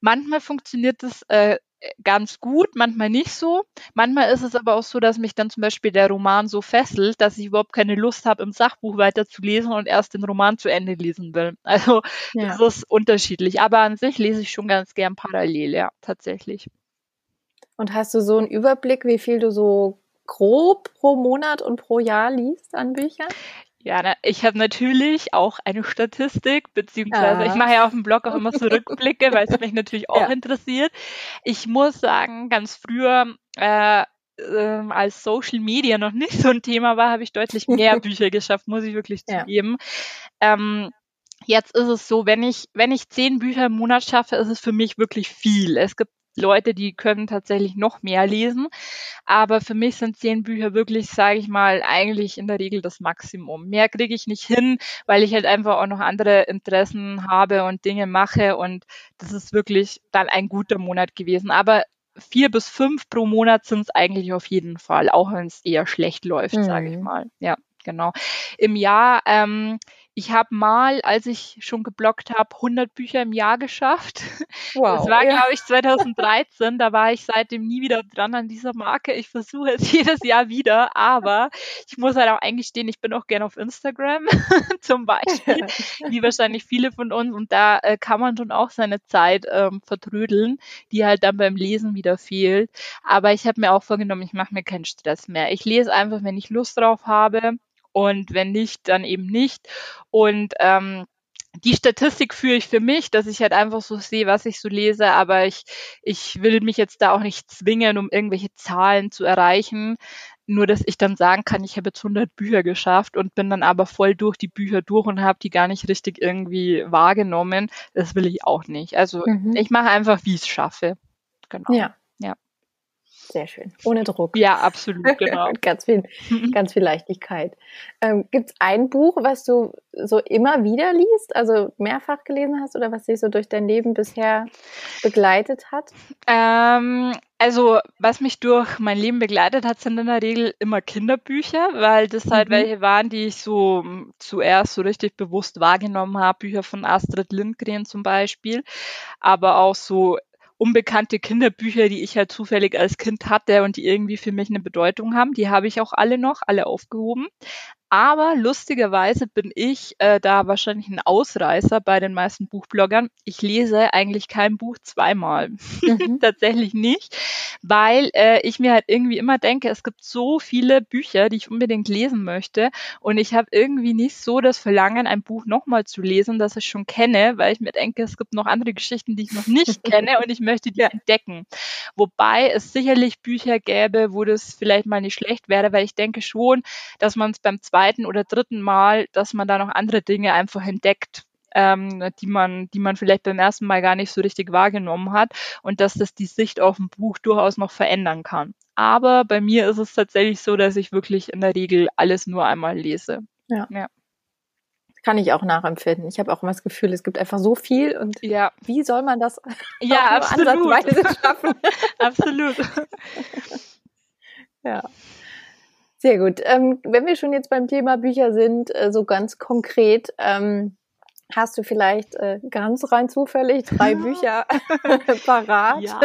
Manchmal funktioniert das äh, ganz gut, manchmal nicht so. Manchmal ist es aber auch so, dass mich dann zum Beispiel der Roman so fesselt, dass ich überhaupt keine Lust habe, im Sachbuch weiterzulesen und erst den Roman zu Ende lesen will. (laughs) Also ja. das ist unterschiedlich. Aber an sich lese ich schon ganz gern parallel, ja, tatsächlich. Und hast du so einen Überblick, wie viel du so grob pro Monat und pro Jahr liest an Büchern? Ja, na, ich habe natürlich auch eine Statistik, beziehungsweise ja. ich mache ja auf dem Blog auch immer so Rückblicke, weil es mich (laughs) natürlich auch ja. interessiert. Ich muss sagen, ganz früher, äh, äh, als Social Media noch nicht so ein Thema war, habe ich deutlich mehr (laughs) Bücher geschafft, muss ich wirklich ja. zugeben. Ähm, Jetzt ist es so, wenn ich, wenn ich zehn Bücher im Monat schaffe, ist es für mich wirklich viel. Es gibt Leute, die können tatsächlich noch mehr lesen. Aber für mich sind zehn Bücher wirklich, sage ich mal, eigentlich in der Regel das Maximum. Mehr kriege ich nicht hin, weil ich halt einfach auch noch andere Interessen habe und Dinge mache. Und das ist wirklich dann ein guter Monat gewesen. Aber vier bis fünf pro Monat sind es eigentlich auf jeden Fall, auch wenn es eher schlecht läuft, mhm. sage ich mal. Ja, genau. Im Jahr ähm, ich habe mal, als ich schon geblockt habe, 100 Bücher im Jahr geschafft. (laughs) Wow, das war, ja. glaube ich, 2013. Da war ich seitdem nie wieder dran an dieser Marke. Ich versuche es (laughs) jedes Jahr wieder, aber ich muss halt auch eingestehen, ich bin auch gerne auf Instagram (laughs) zum Beispiel, wie wahrscheinlich viele von uns. Und da äh, kann man schon auch seine Zeit ähm, vertrödeln, die halt dann beim Lesen wieder fehlt. Aber ich habe mir auch vorgenommen, ich mache mir keinen Stress mehr. Ich lese einfach, wenn ich Lust drauf habe und wenn nicht, dann eben nicht. Und ähm, die Statistik führe ich für mich, dass ich halt einfach so sehe, was ich so lese, aber ich, ich will mich jetzt da auch nicht zwingen, um irgendwelche Zahlen zu erreichen. Nur, dass ich dann sagen kann, ich habe jetzt 100 Bücher geschafft und bin dann aber voll durch die Bücher durch und habe die gar nicht richtig irgendwie wahrgenommen. Das will ich auch nicht. Also mhm. ich mache einfach, wie ich es schaffe. Genau. Ja. Sehr schön. Ohne Druck. Ja, absolut, (laughs) genau. ganz, viel, (laughs) ganz viel Leichtigkeit. Ähm, Gibt es ein Buch, was du so immer wieder liest, also mehrfach gelesen hast oder was dich so durch dein Leben bisher begleitet hat? Ähm, also, was mich durch mein Leben begleitet hat, sind in der Regel immer Kinderbücher, weil das halt mhm. welche waren, die ich so hm, zuerst so richtig bewusst wahrgenommen habe. Bücher von Astrid Lindgren zum Beispiel, aber auch so unbekannte Kinderbücher, die ich halt zufällig als Kind hatte und die irgendwie für mich eine Bedeutung haben. Die habe ich auch alle noch, alle aufgehoben. Aber lustigerweise bin ich äh, da wahrscheinlich ein Ausreißer bei den meisten Buchbloggern. Ich lese eigentlich kein Buch zweimal. Mhm. (laughs) Tatsächlich nicht, weil äh, ich mir halt irgendwie immer denke, es gibt so viele Bücher, die ich unbedingt lesen möchte. Und ich habe irgendwie nicht so das Verlangen, ein Buch nochmal zu lesen, das ich schon kenne, weil ich mir denke, es gibt noch andere Geschichten, die ich noch nicht (laughs) kenne und ich möchte die ja. entdecken. Wobei es sicherlich Bücher gäbe, wo das vielleicht mal nicht schlecht wäre, weil ich denke schon, dass man es beim zweiten zweiten oder dritten Mal, dass man da noch andere Dinge einfach entdeckt, ähm, die man, die man vielleicht beim ersten Mal gar nicht so richtig wahrgenommen hat und dass das die Sicht auf ein Buch durchaus noch verändern kann. Aber bei mir ist es tatsächlich so, dass ich wirklich in der Regel alles nur einmal lese. Ja. ja. Kann ich auch nachempfinden. Ich habe auch immer das Gefühl, es gibt einfach so viel und ja. wie soll man das ja, (laughs) absolut. schaffen? (laughs) absolut. (laughs) ja. Sehr gut. Ähm, wenn wir schon jetzt beim Thema Bücher sind, äh, so ganz konkret, ähm, hast du vielleicht äh, ganz rein zufällig drei (laughs) Bücher (laughs) parat, ja.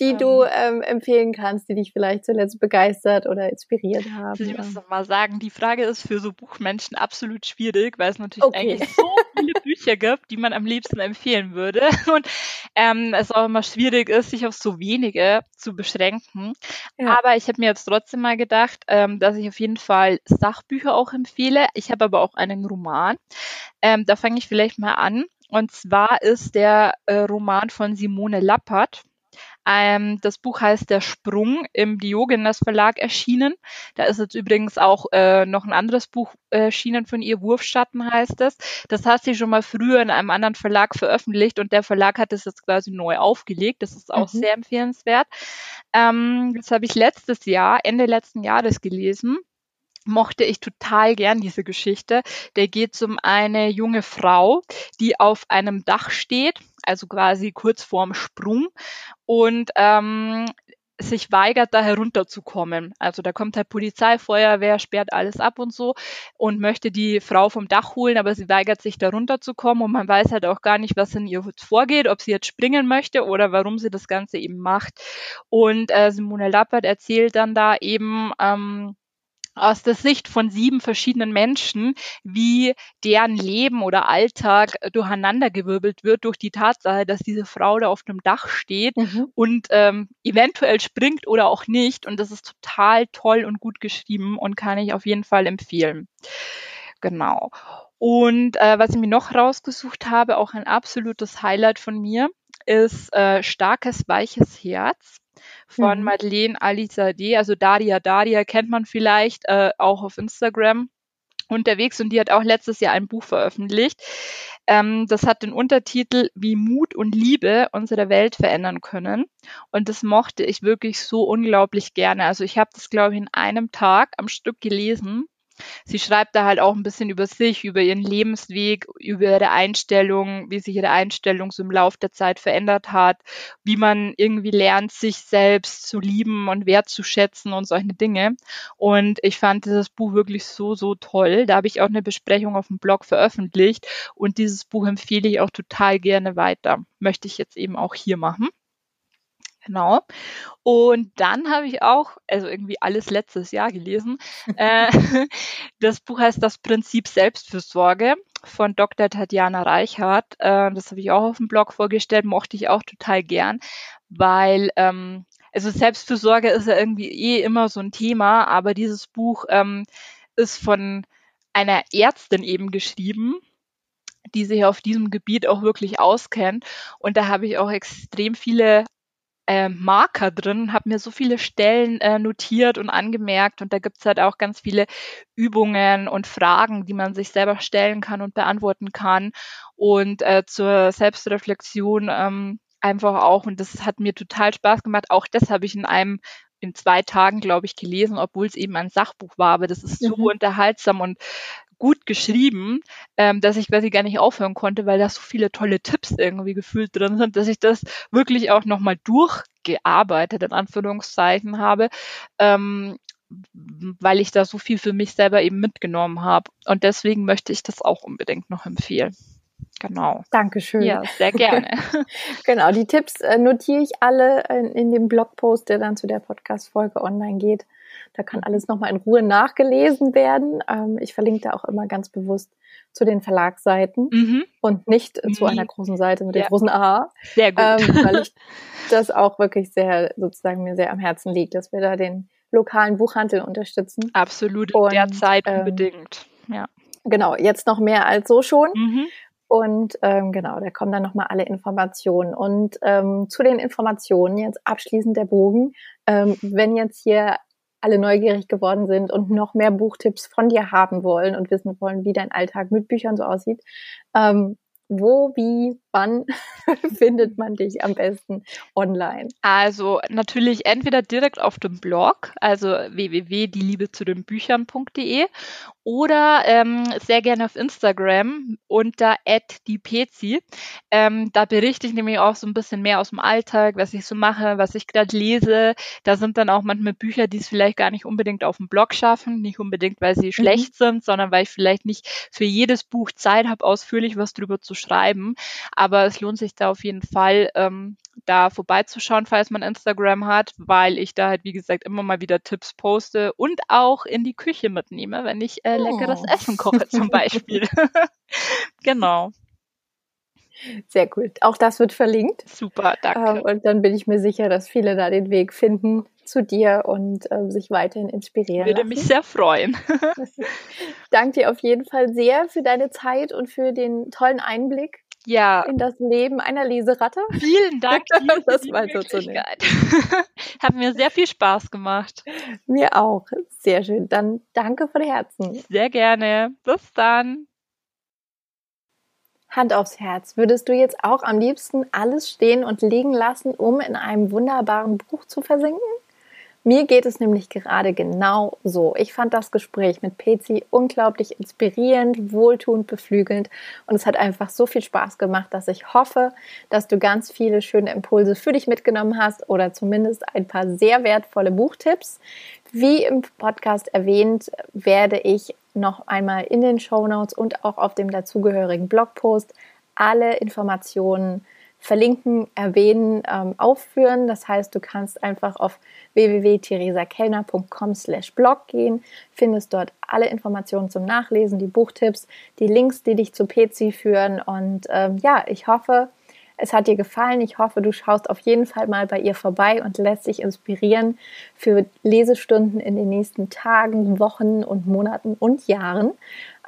die ähm. du ähm, empfehlen kannst, die dich vielleicht zuletzt begeistert oder inspiriert haben? Ich muss doch mal sagen, die Frage ist für so Buchmenschen absolut schwierig, weil es natürlich okay. eigentlich so viele (laughs) Bücher gibt, die man am liebsten empfehlen würde. (laughs) Und ähm, es auch immer schwierig ist, sich auf so wenige zu beschränken. Ja. Aber ich habe mir jetzt trotzdem mal gedacht, ähm, dass ich auf jeden Fall Sachbücher auch empfehle. Ich habe aber auch einen Roman. Ähm, da fange ich vielleicht mal an. Und zwar ist der äh, Roman von Simone Lappert. Ähm, das Buch heißt Der Sprung im Diogenes Verlag erschienen. Da ist jetzt übrigens auch äh, noch ein anderes Buch erschienen von ihr, Wurfschatten heißt es. Das hat sie schon mal früher in einem anderen Verlag veröffentlicht und der Verlag hat es jetzt quasi neu aufgelegt. Das ist auch mhm. sehr empfehlenswert. Ähm, das habe ich letztes Jahr, Ende letzten Jahres gelesen mochte ich total gern diese Geschichte. Der geht um eine junge Frau, die auf einem Dach steht, also quasi kurz vorm Sprung und ähm, sich weigert, da herunterzukommen. Also da kommt halt Polizei, Feuerwehr, sperrt alles ab und so und möchte die Frau vom Dach holen, aber sie weigert sich, da runterzukommen und man weiß halt auch gar nicht, was in ihr vorgeht, ob sie jetzt springen möchte oder warum sie das Ganze eben macht. Und äh, Simone Lappert erzählt dann da eben, ähm, aus der Sicht von sieben verschiedenen Menschen, wie deren Leben oder Alltag durcheinandergewirbelt wird durch die Tatsache, dass diese Frau da auf einem Dach steht mhm. und ähm, eventuell springt oder auch nicht. Und das ist total toll und gut geschrieben und kann ich auf jeden Fall empfehlen. Genau. Und äh, was ich mir noch rausgesucht habe, auch ein absolutes Highlight von mir, ist äh, Starkes, weiches Herz von mhm. Madeleine Alizadeh, also Daria Daria kennt man vielleicht äh, auch auf Instagram unterwegs und die hat auch letztes Jahr ein Buch veröffentlicht. Ähm, das hat den Untertitel Wie Mut und Liebe unsere Welt verändern können. Und das mochte ich wirklich so unglaublich gerne. Also ich habe das, glaube ich, in einem Tag am Stück gelesen Sie schreibt da halt auch ein bisschen über sich, über ihren Lebensweg, über ihre Einstellung, wie sich ihre Einstellung so im Laufe der Zeit verändert hat, wie man irgendwie lernt, sich selbst zu lieben und wertzuschätzen und solche Dinge. Und ich fand dieses Buch wirklich so, so toll. Da habe ich auch eine Besprechung auf dem Blog veröffentlicht und dieses Buch empfehle ich auch total gerne weiter. Möchte ich jetzt eben auch hier machen. Genau. Und dann habe ich auch, also irgendwie alles letztes Jahr gelesen. äh, (laughs) das Buch heißt Das Prinzip Selbstfürsorge von Dr. Tatjana Reichhardt. Äh, das habe ich auch auf dem Blog vorgestellt, mochte ich auch total gern, weil ähm, also Selbstfürsorge ist ja irgendwie eh immer so ein Thema, aber dieses Buch ähm, ist von einer Ärztin eben geschrieben, die sich auf diesem Gebiet auch wirklich auskennt. Und da habe ich auch extrem viele äh, Marker drin, habe mir so viele Stellen äh, notiert und angemerkt und da gibt's halt auch ganz viele Übungen und Fragen, die man sich selber stellen kann und beantworten kann und äh, zur Selbstreflexion ähm, einfach auch und das hat mir total Spaß gemacht. Auch das habe ich in einem in zwei Tagen, glaube ich, gelesen, obwohl es eben ein Sachbuch war. Aber das ist so mhm. unterhaltsam und gut geschrieben, ähm, dass ich quasi gar nicht aufhören konnte, weil da so viele tolle Tipps irgendwie gefühlt drin sind, dass ich das wirklich auch nochmal durchgearbeitet, in Anführungszeichen habe, ähm, weil ich da so viel für mich selber eben mitgenommen habe. Und deswegen möchte ich das auch unbedingt noch empfehlen. Genau. Dankeschön. Ja, sehr gerne. (laughs) (laughs) genau, die Tipps äh, notiere ich alle in, in dem Blogpost, der dann zu der Podcast-Folge online geht. Da kann alles nochmal in Ruhe nachgelesen werden. Ähm, ich verlinke da auch immer ganz bewusst zu den Verlagsseiten mhm. und nicht mhm. zu einer großen Seite mit ja. dem großen A. Sehr gut. Ähm, weil ich (laughs) das auch wirklich sehr, sozusagen mir sehr am Herzen liegt, dass wir da den lokalen Buchhandel unterstützen. Absolut, und, derzeit ähm, unbedingt. Ja. Genau, jetzt noch mehr als so schon. Mhm. Und ähm, genau, da kommen dann nochmal alle Informationen. Und ähm, zu den Informationen jetzt abschließend der Bogen. Ähm, wenn jetzt hier alle neugierig geworden sind und noch mehr Buchtipps von dir haben wollen und wissen wollen, wie dein Alltag mit Büchern so aussieht, ähm, wo, wie, wann (laughs) findet man dich am besten online? Also natürlich entweder direkt auf dem Blog, also www.dieliebezudembüchern.de oder ähm, sehr gerne auf Instagram unter @diepezi. Ähm, da berichte ich nämlich auch so ein bisschen mehr aus dem Alltag, was ich so mache, was ich gerade lese. Da sind dann auch manchmal Bücher, die es vielleicht gar nicht unbedingt auf dem Blog schaffen, nicht unbedingt, weil sie mhm. schlecht sind, sondern weil ich vielleicht nicht für jedes Buch Zeit habe, ausführlich was drüber zu schreiben. Aber es lohnt sich da auf jeden Fall, ähm, da vorbeizuschauen, falls man Instagram hat, weil ich da halt, wie gesagt, immer mal wieder Tipps poste und auch in die Küche mitnehme, wenn ich äh, leckeres oh. Essen koche zum (laughs) Beispiel. (laughs) genau. Sehr gut. Auch das wird verlinkt. Super, danke. Ähm, und dann bin ich mir sicher, dass viele da den Weg finden zu dir und äh, sich weiterhin inspirieren. Würde lassen. mich sehr freuen. (laughs) Danke dir auf jeden Fall sehr für deine Zeit und für den tollen Einblick ja. in das Leben einer Leseratte. Vielen Dank (laughs) dir das mal so zu nehmen. (laughs) Hat mir sehr viel Spaß gemacht. Mir auch. Sehr schön. Dann danke von Herzen. Sehr gerne. Bis dann. Hand aufs Herz. Würdest du jetzt auch am liebsten alles stehen und liegen lassen, um in einem wunderbaren Buch zu versinken? Mir geht es nämlich gerade genau so. Ich fand das Gespräch mit Pezi unglaublich inspirierend, wohltuend, beflügelnd und es hat einfach so viel Spaß gemacht, dass ich hoffe, dass du ganz viele schöne Impulse für dich mitgenommen hast oder zumindest ein paar sehr wertvolle Buchtipps. Wie im Podcast erwähnt, werde ich noch einmal in den Show Notes und auch auf dem dazugehörigen Blogpost alle Informationen verlinken, erwähnen, ähm, aufführen. Das heißt, du kannst einfach auf www.theresakellner.com slash blog gehen, findest dort alle Informationen zum Nachlesen, die Buchtipps, die Links, die dich zu PC führen. Und ähm, ja, ich hoffe, es hat dir gefallen. Ich hoffe, du schaust auf jeden Fall mal bei ihr vorbei und lässt dich inspirieren für Lesestunden in den nächsten Tagen, Wochen und Monaten und Jahren.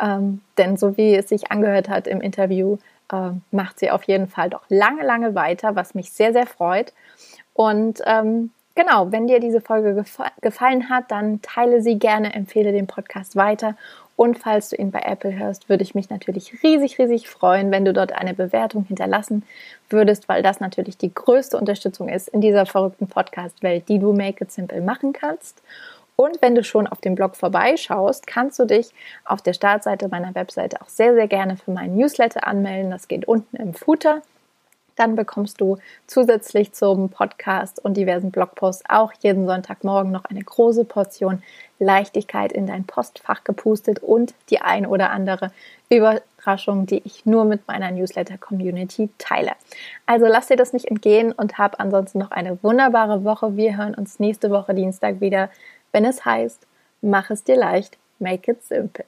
Ähm, denn so wie es sich angehört hat im Interview, äh, macht sie auf jeden Fall doch lange, lange weiter, was mich sehr, sehr freut. Und ähm, genau, wenn dir diese Folge gefa gefallen hat, dann teile sie gerne, empfehle den Podcast weiter. Und falls du ihn bei Apple hörst, würde ich mich natürlich riesig, riesig freuen, wenn du dort eine Bewertung hinterlassen würdest, weil das natürlich die größte Unterstützung ist in dieser verrückten Podcast-Welt, die du Make It Simple machen kannst. Und wenn du schon auf dem Blog vorbeischaust, kannst du dich auf der Startseite meiner Webseite auch sehr, sehr gerne für meinen Newsletter anmelden. Das geht unten im Footer. Dann bekommst du zusätzlich zum Podcast und diversen Blogposts auch jeden Sonntagmorgen noch eine große Portion Leichtigkeit in dein Postfach gepustet und die ein oder andere Überraschung, die ich nur mit meiner Newsletter-Community teile. Also lass dir das nicht entgehen und hab ansonsten noch eine wunderbare Woche. Wir hören uns nächste Woche Dienstag wieder wenn es heißt, mach es dir leicht, make it simple.